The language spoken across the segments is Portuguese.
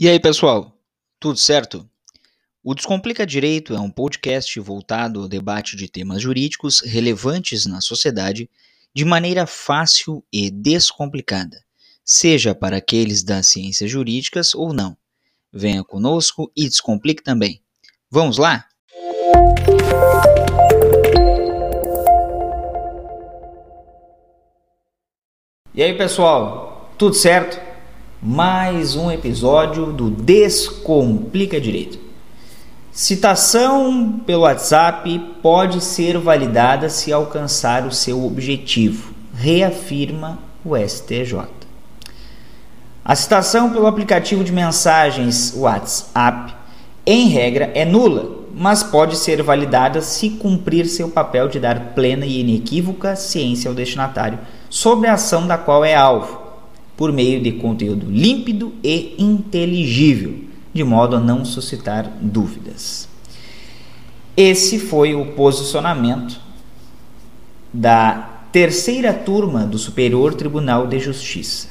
E aí, pessoal? Tudo certo? O Descomplica Direito é um podcast voltado ao debate de temas jurídicos relevantes na sociedade de maneira fácil e descomplicada, seja para aqueles das ciências jurídicas ou não. Venha conosco e descomplique também. Vamos lá? E aí, pessoal? Tudo certo? Mais um episódio do Descomplica Direito. Citação pelo WhatsApp pode ser validada se alcançar o seu objetivo, reafirma o STJ. A citação pelo aplicativo de mensagens WhatsApp, em regra, é nula, mas pode ser validada se cumprir seu papel de dar plena e inequívoca ciência ao destinatário sobre a ação da qual é alvo por meio de conteúdo límpido e inteligível, de modo a não suscitar dúvidas. Esse foi o posicionamento da terceira turma do Superior Tribunal de Justiça.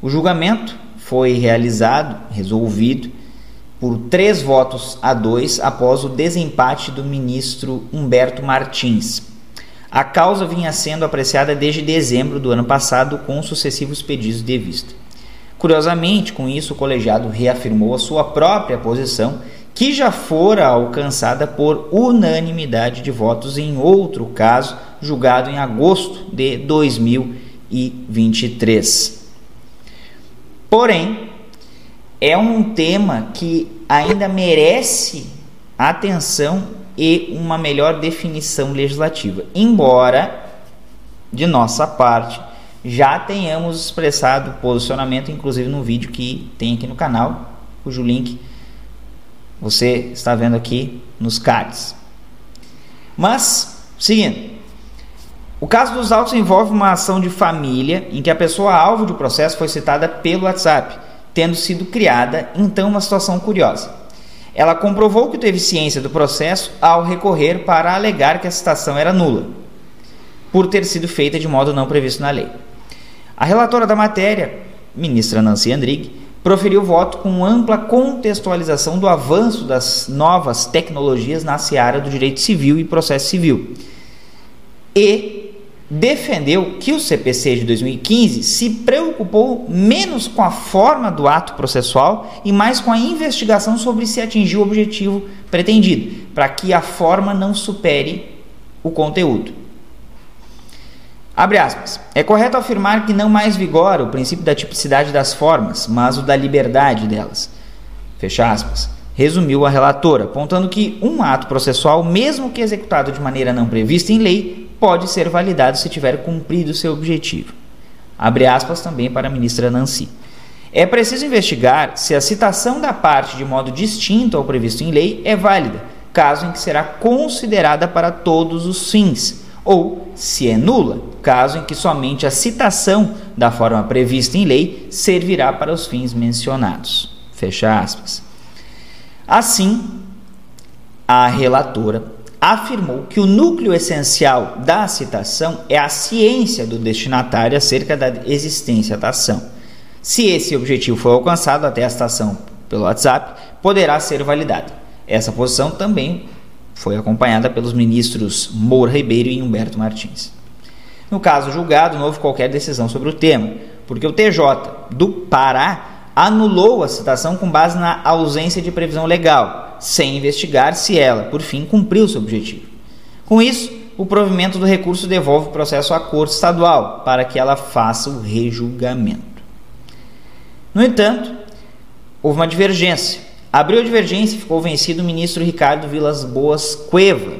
O julgamento foi realizado, resolvido, por três votos a dois após o desempate do ministro Humberto Martins, a causa vinha sendo apreciada desde dezembro do ano passado com sucessivos pedidos de vista. Curiosamente, com isso, o colegiado reafirmou a sua própria posição, que já fora alcançada por unanimidade de votos em outro caso, julgado em agosto de 2023. Porém, é um tema que ainda merece atenção e uma melhor definição legislativa. Embora, de nossa parte, já tenhamos expressado posicionamento, inclusive no vídeo que tem aqui no canal, cujo link você está vendo aqui nos cards. Mas, seguindo, o caso dos autos envolve uma ação de família em que a pessoa alvo do processo foi citada pelo WhatsApp, tendo sido criada então uma situação curiosa. Ela comprovou que teve ciência do processo ao recorrer para alegar que a citação era nula, por ter sido feita de modo não previsto na lei. A relatora da matéria, ministra Nancy Andrighi, proferiu voto com ampla contextualização do avanço das novas tecnologias na seara do direito civil e processo civil. E defendeu que o CPC de 2015 se preocupou menos com a forma do ato processual e mais com a investigação sobre se atingiu o objetivo pretendido, para que a forma não supere o conteúdo. Abre aspas. É correto afirmar que não mais vigora o princípio da tipicidade das formas, mas o da liberdade delas. Fecha aspas. Resumiu a relatora, apontando que um ato processual, mesmo que executado de maneira não prevista em lei, pode ser validado se tiver cumprido seu objetivo. Abre aspas também para a ministra Nancy. É preciso investigar se a citação da parte de modo distinto ao previsto em lei é válida, caso em que será considerada para todos os fins, ou se é nula, caso em que somente a citação da forma prevista em lei servirá para os fins mencionados. Fecha aspas. Assim, a relatora afirmou que o núcleo essencial da citação é a ciência do destinatário acerca da existência da ação. Se esse objetivo for alcançado até a citação pelo WhatsApp, poderá ser validada. Essa posição também foi acompanhada pelos ministros Moura Ribeiro e Humberto Martins. No caso julgado, não houve qualquer decisão sobre o tema, porque o TJ do Pará anulou a citação com base na ausência de previsão legal, sem investigar se ela, por fim, cumpriu seu objetivo. Com isso, o provimento do recurso devolve o processo à Corte Estadual para que ela faça o rejulgamento. No entanto, houve uma divergência. Abriu a divergência e ficou vencido o ministro Ricardo Vilas Boas Cueva.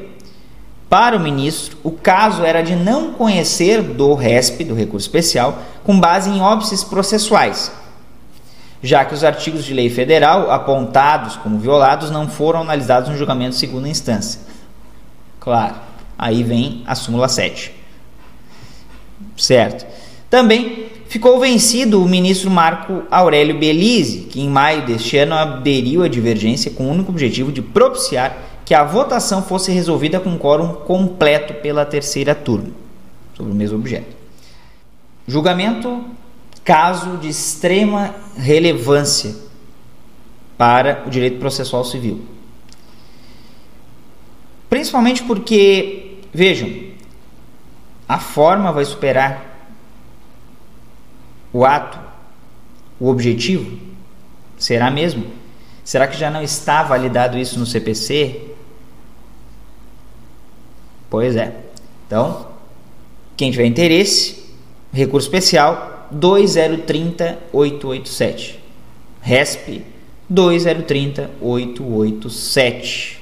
Para o ministro, o caso era de não conhecer do RESP, do recurso especial, com base em óbices processuais, já que os artigos de lei federal apontados como violados não foram analisados no julgamento de segunda instância. Claro, aí vem a súmula 7. Certo. Também ficou vencido o ministro Marco Aurélio Belize, que em maio deste ano aderiu à divergência com o único objetivo de propiciar que a votação fosse resolvida com quórum completo pela terceira turma, sobre o mesmo objeto. Julgamento caso de extrema relevância para o direito processual civil. Principalmente porque, vejam, a forma vai superar o ato, o objetivo. Será mesmo? Será que já não está validado isso no CPC? Pois é. Então, quem tiver interesse, recurso especial 2030 887. RESP 2030 887.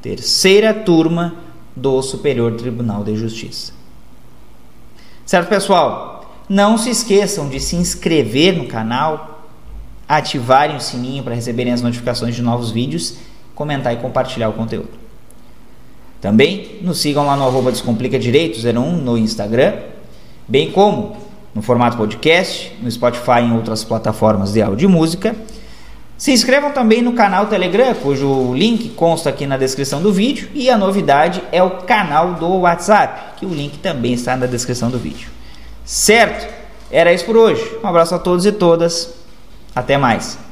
Terceira turma do Superior Tribunal de Justiça. Certo, pessoal? Não se esqueçam de se inscrever no canal, ativarem o sininho para receberem as notificações de novos vídeos, comentar e compartilhar o conteúdo. Também nos sigam lá no arroba Descomplica Direito 01 no Instagram, bem como no formato podcast, no Spotify e em outras plataformas de áudio e música. Se inscrevam também no canal Telegram, cujo link consta aqui na descrição do vídeo, e a novidade é o canal do WhatsApp, que o link também está na descrição do vídeo. Certo? Era isso por hoje. Um abraço a todos e todas. Até mais.